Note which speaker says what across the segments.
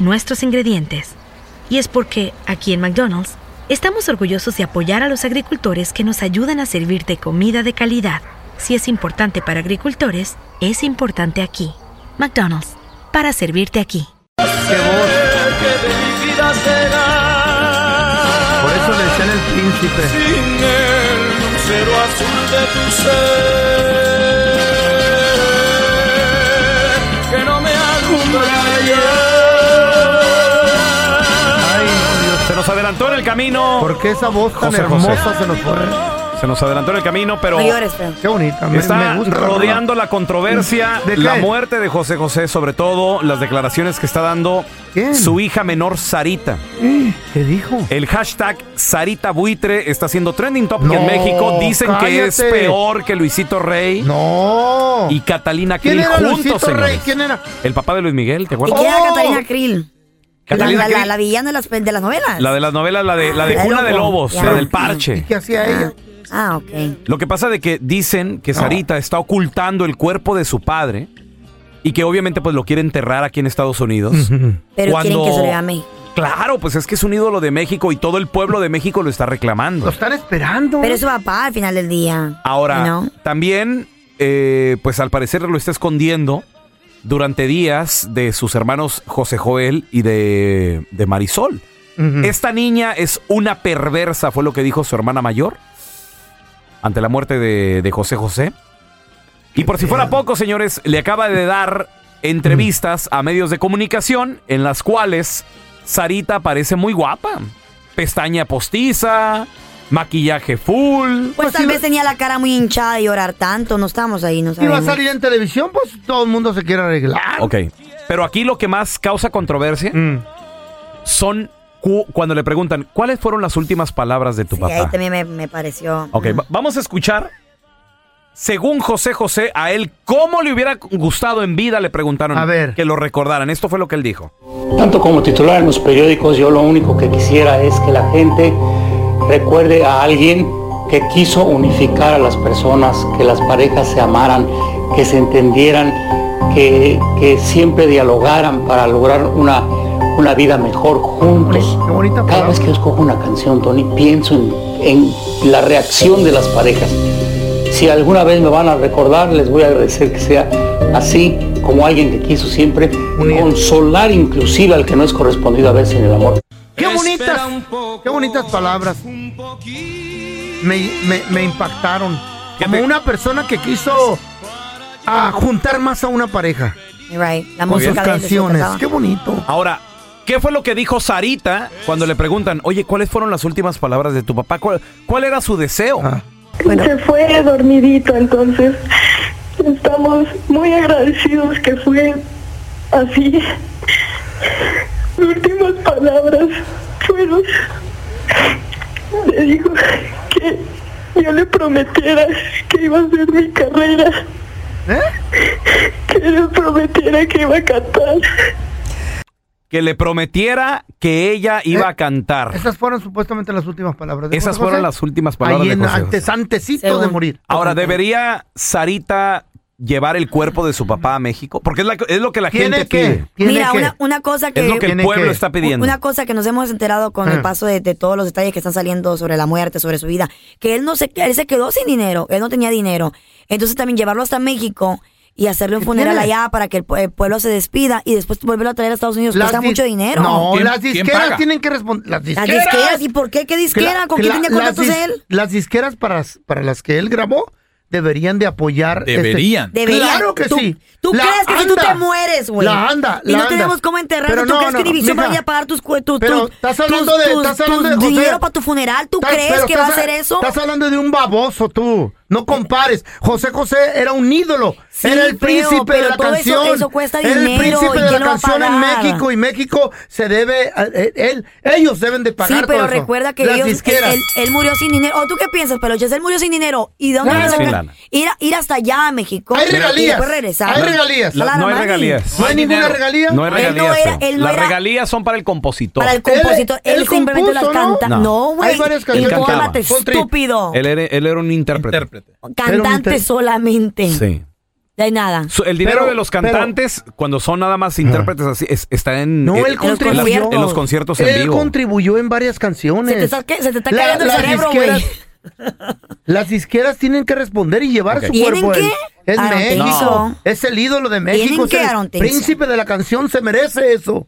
Speaker 1: nuestros ingredientes. Y es porque, aquí en McDonald's, estamos orgullosos de apoyar a los agricultores que nos ayudan a servirte comida de calidad. Si es importante para agricultores, es importante aquí. McDonald's, para servirte aquí.
Speaker 2: Por eso le decían el príncipe.
Speaker 3: Sin el lucero azul de tu ser, que no me alumbra
Speaker 4: adelantó en el camino.
Speaker 2: ¿Por qué esa voz tan
Speaker 4: José
Speaker 2: hermosa
Speaker 4: José.
Speaker 2: se nos fue?
Speaker 4: Se nos adelantó en el camino, pero
Speaker 5: No llores, feo.
Speaker 2: Qué bonita. Me,
Speaker 4: está
Speaker 2: me gusta.
Speaker 4: rodeando la controversia,
Speaker 2: ¿De qué?
Speaker 4: la muerte de José José, sobre todo las declaraciones que está dando
Speaker 2: ¿Quién?
Speaker 4: su hija menor Sarita.
Speaker 2: ¿Qué dijo?
Speaker 4: El hashtag Sarita Buitre está haciendo trending topic
Speaker 2: No,
Speaker 4: en México. Dicen que es
Speaker 2: cállate.
Speaker 4: peor que Luisito Rey
Speaker 2: No.
Speaker 4: y Catalina
Speaker 2: ¿Quién
Speaker 4: Krill
Speaker 2: era
Speaker 4: juntos,
Speaker 2: Luisito Rey?
Speaker 4: señores.
Speaker 2: ¿Quién era?
Speaker 4: El papá de Luis Miguel, ¿te
Speaker 5: ¿Y
Speaker 4: acuerdas?
Speaker 5: quién era
Speaker 2: Oh.
Speaker 5: Catalina Krill? La,
Speaker 4: Catalina
Speaker 5: la, la, villana de las, de las novelas.
Speaker 4: La de las novelas, la de, la de
Speaker 5: La de
Speaker 4: Cuna de
Speaker 5: Lobo.
Speaker 4: Lobos, la del
Speaker 2: ¿Y
Speaker 4: parche.
Speaker 2: qué hacía ella?
Speaker 5: Ah, ok.
Speaker 4: Lo que pasa de que dicen que Sarita está ocultando el cuerpo de su padre y que obviamente pues lo quiere enterrar aquí en Estados Unidos.
Speaker 5: Pero
Speaker 4: Cuando-
Speaker 5: quieren que se lo llame.
Speaker 4: Claro, pues es que es un ídolo de México y todo el pueblo de México lo está reclamando.
Speaker 2: Lo están esperando.
Speaker 5: Pero es su papá al final del día.
Speaker 4: Ahora,
Speaker 5: ¿No?
Speaker 4: también, eh, pues al parecer lo está escondiendo durante días de sus hermanos José Joel y de, de Marisol. Esta niña es una perversa, fue lo que dijo su hermana mayor ante la muerte de, de José José. Y por si fuera poco, señores, le acaba de dar entrevistas a medios de comunicación en las cuales Sarita parece muy guapa. Pestaña postiza, maquillaje full.
Speaker 5: Pues,
Speaker 2: Pues
Speaker 5: tal
Speaker 2: iba-
Speaker 5: vez tenía la cara muy hinchada de llorar tanto. No estamos ahí, no
Speaker 2: Si va a
Speaker 5: sabemos.
Speaker 2: salir en televisión, pues todo el mundo se quiere arreglar.
Speaker 4: Ok. Pero aquí lo que más causa controversia
Speaker 2: Mm.
Speaker 4: son cu- cuando le preguntan, ¿cuáles fueron las últimas palabras de tu
Speaker 5: Sí, ahí
Speaker 4: papá?
Speaker 5: también me, me pareció.
Speaker 4: Ok,
Speaker 5: mm.
Speaker 4: va- vamos a escuchar. Según José José, a él, ¿cómo le hubiera gustado en vida? Le preguntaron
Speaker 2: A ver.
Speaker 4: que lo recordaran. Esto fue lo que él dijo.
Speaker 6: Tanto como titular en los periódicos, yo lo único que quisiera es que la gente recuerde a alguien que quiso unificar a las personas, que las parejas se amaran, que se entendieran, que, que siempre dialogaran para lograr una, una vida mejor juntos.
Speaker 2: Qué bonita
Speaker 6: Cada vez que yo escojo una canción, Tony, pienso en, en la reacción de las parejas. Si alguna vez me van a recordar, les voy a agradecer que sea así, como alguien que quiso siempre consolar inclusive al que no es correspondido a veces en el amor.
Speaker 2: Qué bonitas,
Speaker 3: poco,
Speaker 2: qué bonitas palabras. Me, me, me impactaron.
Speaker 4: ¿Qué
Speaker 2: Como
Speaker 4: te-
Speaker 2: una persona que quiso a juntar más a una pareja
Speaker 5: Right. La
Speaker 2: con sus canciones. Qué bonito.
Speaker 4: Ahora, ¿qué fue lo que dijo Sarita cuando le preguntan, oye, ¿cuáles fueron las últimas palabras de tu papá? ¿Cuál, cuál era su deseo?
Speaker 2: Ah.
Speaker 7: Se fue dormidito, entonces estamos muy agradecidos que fue así. Últimas palabras fueron, le dijo que yo le prometiera que iba a hacer mi carrera,
Speaker 2: ¿Eh?
Speaker 7: que le prometiera que iba a cantar.
Speaker 4: que le prometiera que ella iba a cantar.
Speaker 2: Esas fueron supuestamente las últimas palabras de
Speaker 4: Esas
Speaker 2: José
Speaker 4: fueron
Speaker 2: José.
Speaker 4: las últimas palabras
Speaker 2: Ahí
Speaker 4: de
Speaker 2: en-
Speaker 4: José José.
Speaker 2: antes, antesito
Speaker 5: Según.
Speaker 2: de morir.
Speaker 4: Ahora, ¿debería Sarita llevar el cuerpo de su papá a México? Porque es, la- es lo que la
Speaker 2: ¿Tiene
Speaker 4: gente
Speaker 2: que?
Speaker 4: pide.
Speaker 2: ¿Tiene
Speaker 5: Mira, una, una cosa que...
Speaker 4: Es lo que el pueblo
Speaker 2: que-
Speaker 4: está pidiendo.
Speaker 5: Una cosa que nos hemos enterado con el
Speaker 2: Ah.
Speaker 5: paso de, de todos los detalles que están saliendo sobre la muerte, sobre su vida, que él no se, él se quedó sin dinero, él no tenía dinero. Entonces también llevarlo hasta México y hacerle un
Speaker 2: ¿Qué
Speaker 5: funeral
Speaker 2: tiene?
Speaker 5: allá para que el, pue- el pueblo se despida y después volverlo a traer a Estados Unidos
Speaker 2: Las
Speaker 5: cuesta mucho dinero.
Speaker 2: No,
Speaker 8: ¿Quién-
Speaker 2: las disqueras tienen que responder. Las
Speaker 5: Las
Speaker 2: disqueras.
Speaker 5: ¿y por qué? ¿Qué disquera? ¿Con quién tenía
Speaker 2: dis-
Speaker 5: él?
Speaker 2: Las disqueras para, para las que él grabó deberían de apoyar. este-
Speaker 8: Deberían.
Speaker 5: Deberían.
Speaker 2: Claro que
Speaker 5: ¿Tú-
Speaker 2: sí.
Speaker 5: ¿Tú
Speaker 2: La
Speaker 5: crees que si tú te mueres, güey?
Speaker 2: La anda,
Speaker 5: Y no
Speaker 2: anda.
Speaker 5: tenemos cómo enterrarte, ¿tú
Speaker 2: no,
Speaker 5: crees que
Speaker 2: no,
Speaker 5: Univision
Speaker 2: mija.
Speaker 5: vaya a pagar tus, cue- tus,
Speaker 2: Pero
Speaker 5: tus-
Speaker 2: estás hablando de-
Speaker 5: tus-
Speaker 2: estás hablando
Speaker 5: tus
Speaker 2: de José.
Speaker 5: dinero para tu funeral? ¿Tú
Speaker 2: Estás-
Speaker 5: crees que va a hacer eso?
Speaker 2: Estás hablando de un baboso tú. No compares. José José era un ídolo.
Speaker 5: Sí,
Speaker 2: era el príncipe
Speaker 5: pero
Speaker 2: de la
Speaker 5: eso-
Speaker 2: canción.
Speaker 5: eso cuesta
Speaker 2: Era el príncipe
Speaker 5: ¿y
Speaker 2: de la canción en? México y México se debe. a- eh, él, ellos deben de pagar
Speaker 5: Sí, pero
Speaker 2: todo eso.
Speaker 5: recuerda que ellos, él,
Speaker 2: disqueras.
Speaker 5: él- él murió sin dinero. ¿O tú qué piensas, Peloches? Él murió sin dinero. ¿Y de dónde
Speaker 2: Claro.
Speaker 4: lana.
Speaker 5: Ir, a- ir hasta allá a México.
Speaker 2: Hay regalías.
Speaker 5: regresar.
Speaker 2: Hay regalías.
Speaker 4: La- no hay regalías.
Speaker 2: No hay ninguna regalía.
Speaker 4: No hay
Speaker 5: Él no
Speaker 4: regalías.
Speaker 5: era-
Speaker 4: Feo.
Speaker 5: él no
Speaker 4: Las
Speaker 5: era-
Speaker 4: regalías son para el compositor.
Speaker 5: Para el compositor.
Speaker 2: Él-
Speaker 5: simplemente las canta.
Speaker 4: No.
Speaker 5: No, güey.
Speaker 2: Hay varias canciones. Él
Speaker 5: estúpido.
Speaker 4: Él era, él era un intérprete.
Speaker 8: Intérprete.
Speaker 5: Cantante
Speaker 2: inter-
Speaker 5: solamente.
Speaker 4: Sí.
Speaker 5: De ahí nada.
Speaker 4: El dinero
Speaker 2: Pero-
Speaker 4: de los
Speaker 2: pero-
Speaker 4: cantantes, cuando son nada más intérpretes así, es- está en,
Speaker 2: No,
Speaker 4: en-
Speaker 2: él
Speaker 4: en-
Speaker 2: contribuyó.
Speaker 4: en las- en los conciertos en
Speaker 2: Él
Speaker 4: vivo.
Speaker 2: contribuyó en varias canciones.
Speaker 5: Se te está, ¿qué? se te está
Speaker 2: La-
Speaker 5: cayendo el
Speaker 2: las
Speaker 5: cerebro,
Speaker 2: disqueras-
Speaker 5: güey.
Speaker 2: Las disqueras tienen que responder y llevar su
Speaker 5: ¿Tienen
Speaker 2: cuerpo.
Speaker 5: que?
Speaker 2: él. Es
Speaker 5: I don't think
Speaker 2: México.
Speaker 5: so.
Speaker 2: Es el ídolo de México.
Speaker 5: ¿Tienen
Speaker 2: es
Speaker 5: que?
Speaker 2: el
Speaker 5: I don't think so.
Speaker 2: príncipe de la canción. Se merece eso.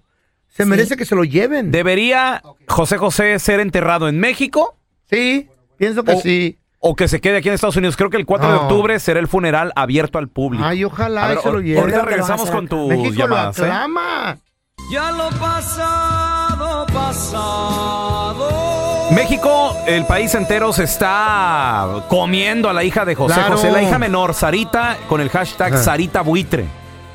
Speaker 2: Se merece que se lo lleven.
Speaker 4: ¿Debería José José ser enterrado en México
Speaker 2: Sí, pienso que
Speaker 4: O-
Speaker 2: sí.
Speaker 4: O que se quede aquí en Estados Unidos? Creo que el 4 de
Speaker 2: No.
Speaker 4: octubre será el funeral abierto al público.
Speaker 2: Ay, ojalá
Speaker 4: A ver,
Speaker 2: y se lo
Speaker 4: ahor-
Speaker 2: lleven.
Speaker 4: ahorita regresamos con tus
Speaker 2: México
Speaker 4: llamadas.
Speaker 2: lo
Speaker 4: ¿eh?
Speaker 2: aclama.
Speaker 3: Ya lo pasado, pasado.
Speaker 4: México, el país entero se está comiendo a la hija de José
Speaker 2: Claro.
Speaker 4: José, la hija menor, Sarita, con el hashtag. Sarita Buitre.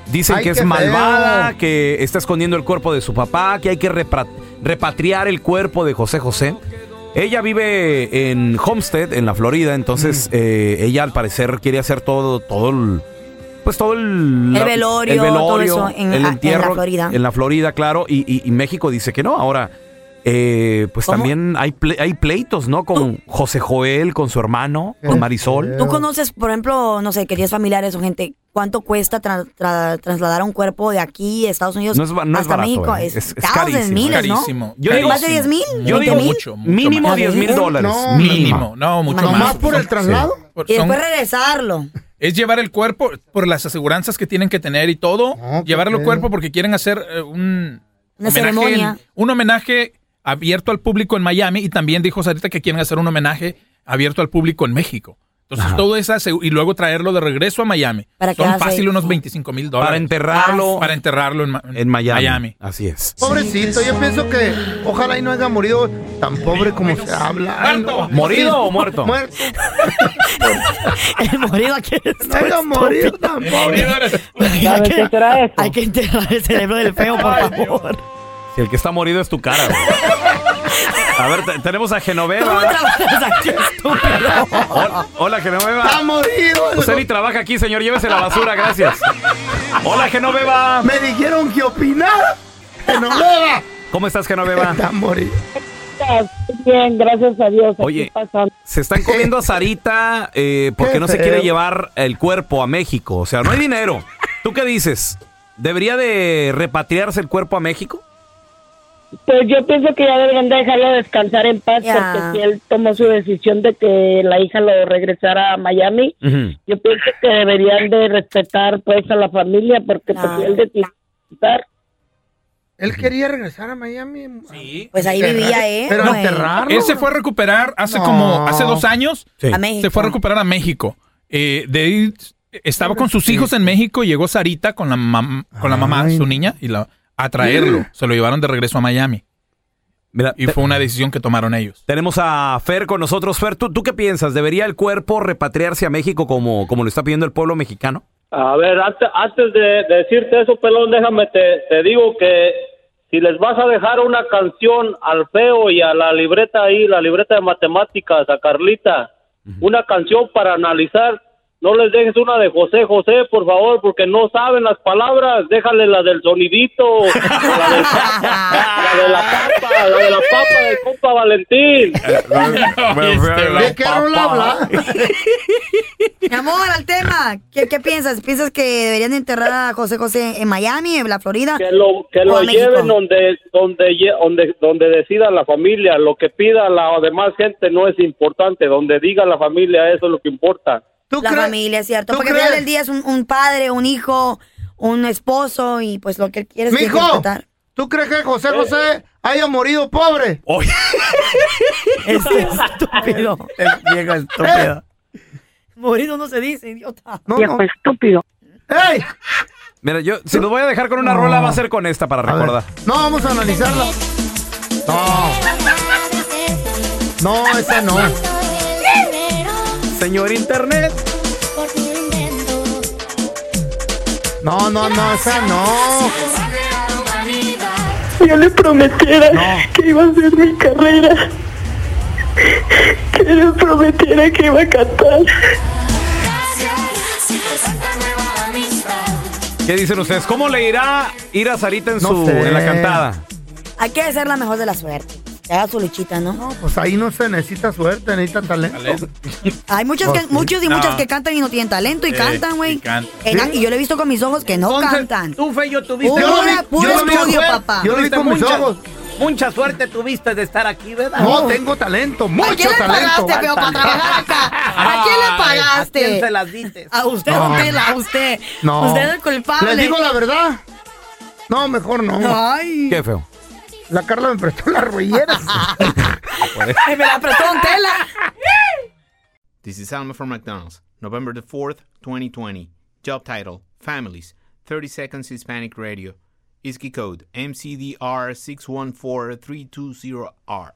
Speaker 4: Dicen
Speaker 2: Ay,
Speaker 4: que es
Speaker 2: qué
Speaker 4: malvada,
Speaker 2: feo.
Speaker 4: que está escondiendo el cuerpo de su papá, que hay que repra- repatriar el cuerpo de José José. Ella vive en Homestead, en la Florida, entonces eh, ella al parecer quiere hacer todo, todo el, pues todo el,
Speaker 5: El velorio, todo eso en-
Speaker 4: el
Speaker 5: a- en la
Speaker 4: entierro
Speaker 5: Florida.
Speaker 4: en la Florida, claro, y, y- y México dice que no. Ahora, eh, pues
Speaker 5: ¿Cómo?
Speaker 4: también hay, ple- hay pleitos, ¿no? Con José Joel, con su hermano, con Marisol.
Speaker 5: ¿Tú conoces, por ejemplo, no sé, que tienes familiares o gente, cuánto cuesta tra- tra- trasladar un cuerpo de aquí, Estados Unidos,
Speaker 4: No es es
Speaker 5: hasta
Speaker 4: barato,
Speaker 5: México?
Speaker 4: eh.
Speaker 5: Es,
Speaker 4: Es- es carísimo.
Speaker 5: miles, ¿no?
Speaker 8: Carísimo.
Speaker 4: Yo digo-
Speaker 5: ¿Más de 10 mil?
Speaker 4: Yo
Speaker 5: 20
Speaker 4: digo
Speaker 8: mucho, mucho
Speaker 4: mínimo
Speaker 8: más.
Speaker 4: 10 mil dólares.
Speaker 2: no.
Speaker 8: Mínimo, no, mucho más.
Speaker 2: ¿Nomás por el traslado?
Speaker 8: Por-
Speaker 5: Y
Speaker 8: son-
Speaker 5: después regresarlo.
Speaker 8: es llevar el cuerpo por las aseguranzas que tienen que tener y todo.
Speaker 2: No, qué
Speaker 8: llevar el cuerpo porque quieren hacer eh, un
Speaker 5: Una
Speaker 8: homenaje
Speaker 5: ceremonia.
Speaker 8: un homenaje abierto al público en Miami y también dijo Sarita que quieren hacer un homenaje abierto al público en México. Entonces todo eso y luego traerlo de regreso a Miami.
Speaker 5: Para
Speaker 8: Son fácil
Speaker 5: ahí.
Speaker 8: unos 25 mil dólares.
Speaker 4: Para enterrarlo
Speaker 8: Para enterrarlo en,
Speaker 4: en Miami. Así es.
Speaker 2: Pobrecito, yo pienso que ojalá y no haya morido tan pobre como se habla. No.
Speaker 4: ¿Morido o muerto?
Speaker 2: Muerto.
Speaker 5: El morido aquí
Speaker 2: No haya morido tan pobre.
Speaker 5: hay, que, hay que enterrar el cerebro del feo, por favor.
Speaker 4: Si el que está morido es tu cara. güey. A ver, te- tenemos a
Speaker 5: ¿Cómo
Speaker 4: Genoveva.
Speaker 5: trabajas aquí, estúpido?
Speaker 4: Hola, hola,
Speaker 2: Está
Speaker 4: Genoveva.
Speaker 2: morido.
Speaker 4: Usted ni trabaja aquí, señor. Llévese la basura, gracias. Hola, Genoveva.
Speaker 2: Me dijeron que opinara. Que no beba.
Speaker 4: ¿Cómo estás, Genoveva?
Speaker 2: Está morido.
Speaker 9: Bien, gracias a Dios.
Speaker 4: Oye, se están comiendo a Sarita eh, porque no se quiere llevar el cuerpo a México. O sea, no hay dinero. ¿Tú qué dices? ¿Debería de repatriarse el cuerpo a México?
Speaker 9: Pues yo pienso que ya deberían dejarlo descansar en paz porque si él tomó su decisión de que la hija lo regresara a Miami, yo pienso que deberían de respetar pues a la familia porque pues,
Speaker 5: Claro.
Speaker 9: si él decidió
Speaker 2: Él quería regresar a Miami.
Speaker 8: Sí.
Speaker 5: Pues ahí vivía él.
Speaker 2: Pero enterrarlo.
Speaker 8: Él se fue a recuperar hace
Speaker 2: No.
Speaker 8: como hace dos años.
Speaker 4: Sí.
Speaker 5: A México.
Speaker 8: Se fue a recuperar a México. Eh, de ahí estaba con sus hijos en México. Llegó Sarita con la, mam- con la mamá,
Speaker 2: Ay.
Speaker 8: su niña, y la, a traerlo. Se lo llevaron de regreso a Miami.
Speaker 4: Mira,
Speaker 8: Y fue una decisión que tomaron ellos.
Speaker 4: tenemos a Fer con nosotros. Fer, ¿tú, tú qué piensas? ¿Debería el cuerpo repatriarse a México como, como lo está pidiendo el pueblo mexicano?
Speaker 10: A ver, antes, antes de, de decirte eso, pelón, déjame, te, te digo que si les vas a dejar una canción al feo y a la libreta ahí, la libreta de matemáticas, a Carlita, una canción para analizar, no les dejes una de José José, por favor, porque no saben las palabras. Déjale la del sonidito, la, del papa, la de la papa, la de la papa del compa Valentín.
Speaker 2: ¿De qué rola habla?
Speaker 5: Mi amor, al tema. ¿Qué, qué piensas? ¿Piensas que deberían de enterrar a José José en Miami, en la Florida?
Speaker 10: Que lo, que
Speaker 5: ¿O
Speaker 10: lo lleven donde, donde, donde, donde decida la familia. Lo que pida la demás gente no es importante. Donde diga la familia, eso es lo que importa.
Speaker 5: La familia, ¿cierto?
Speaker 2: tú
Speaker 5: Porque al final del día es un, un padre, un hijo, un esposo y pues lo que él quiere es respetar.
Speaker 2: ¿tú crees que José José haya morido pobre?
Speaker 5: Es estúpido.
Speaker 2: Es viejo estúpido.
Speaker 5: Morido no se dice, idiota.
Speaker 2: No, no.
Speaker 5: estúpido.
Speaker 2: ¡Ey!
Speaker 4: Mira, yo, si los voy a dejar con una rola, va a ser con esta para recordar.
Speaker 2: No, vamos a analizarla. No. No, esa no.
Speaker 4: Señor Internet.
Speaker 2: No, no, no, esa no.
Speaker 7: Yo le prometiera que iba a hacer mi carrera. Que le prometiera que iba a cantar.
Speaker 4: ¿Qué dicen ustedes? ¿Cómo le irá ir a Sarita en,
Speaker 2: No
Speaker 4: su,
Speaker 2: sé.
Speaker 4: en la cantada?
Speaker 5: Hay que hacer la mejor de la suerte. Que haga su luchita, ¿no?
Speaker 2: No, pues ahí no se necesita suerte, necesita talento.
Speaker 5: Hay muchos, que, muchos y
Speaker 2: No.
Speaker 5: muchas que cantan y no tienen talento y
Speaker 2: Sí,
Speaker 5: cantan, güey.
Speaker 2: y Sí.
Speaker 5: Yo lo he visto con mis ojos que no
Speaker 11: Entonces,
Speaker 5: cantan.
Speaker 11: Tú, Feyo, tuviste mucha-
Speaker 5: puro estudio,
Speaker 11: suerte.
Speaker 5: papá.
Speaker 2: Yo lo vi con mis
Speaker 11: Mucha-
Speaker 2: ojos.
Speaker 11: Mucha suerte tuviste de estar aquí, ¿verdad?
Speaker 2: No, tengo talento, mucho
Speaker 5: ¿A quién le
Speaker 2: talento.
Speaker 5: pagaste, feo, para trabajar acá? ¿A quién le pagaste?
Speaker 11: ¿A quién se las diste?
Speaker 5: A usted,
Speaker 2: No.
Speaker 5: don Tela, a usted.
Speaker 2: No.
Speaker 5: Usted es el culpable.
Speaker 2: ¿Les digo la verdad? No, mejor no.
Speaker 5: Ay.
Speaker 4: Qué feo.
Speaker 2: La Carla me prestó las rolleras.
Speaker 5: Me la prestó don Tela.
Speaker 12: This is Alma from McDonald's, November the 4th, 2020. Job title Families, 30 Seconds Hispanic Radio. ISKI code MCDR614320R.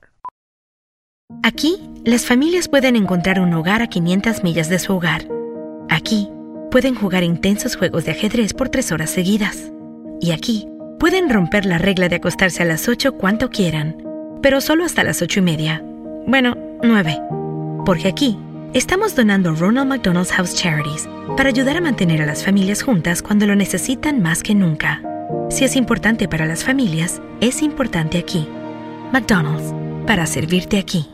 Speaker 1: Aquí, las familias pueden encontrar un hogar a 500 millas de su hogar. Aquí, pueden jugar intensos juegos de ajedrez por tres horas seguidas. Y aquí, pueden romper la regla de acostarse a las 8 cuanto quieran, pero solo hasta las 8 y media. Bueno, 9. Porque aquí, estamos donando Ronald McDonald's House Charities para ayudar a mantener a las familias juntas cuando lo necesitan más que nunca. Si es importante para las familias, es importante aquí. McDonald's, para servirte aquí.